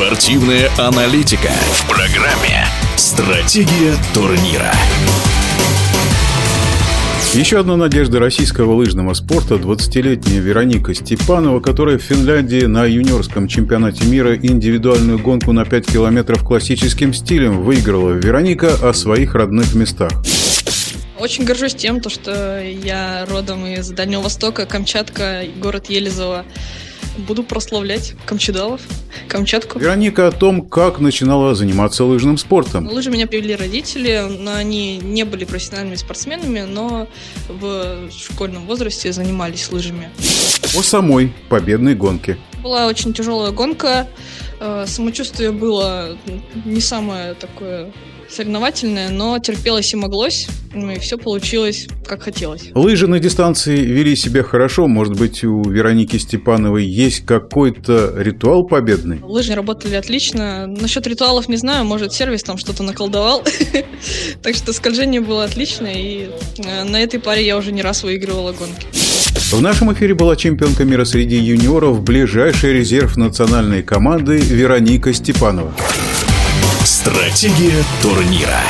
Спортивная аналитика в программе «Стратегия турнира». Еще одна надежда российского лыжного спорта – 20-летняя Вероника Степанова, которая в Финляндии на юниорском чемпионате мира индивидуальную гонку на 5 километров классическим стилем выиграла Вероника о своих родных местах. Очень горжусь тем, что я родом из Дальнего Востока, Камчатка, город Елизово. Буду прославлять камчедалов, Камчатку. Вероника о том, как начинала заниматься лыжным спортом. Лыжи меня привели родители, но они не были профессиональными спортсменами, но в школьном возрасте занимались лыжами. О самой победной гонке. Была очень тяжелая гонка, э, самочувствие было не самое такое соревновательное, но терпелось и моглось, ну и все получилось как хотелось. Лыжи на дистанции вели себя хорошо, может быть у Вероники Степановой есть какой-то ритуал победный? Лыжи работали отлично, насчет ритуалов не знаю, может сервис там что-то наколдовал, так что скольжение было отличное, и э, на этой паре я уже не раз выигрывала гонки. В нашем эфире была чемпионка мира среди юниоров, ближайший резерв национальной команды Вероника Степанова. Стратегия турнира.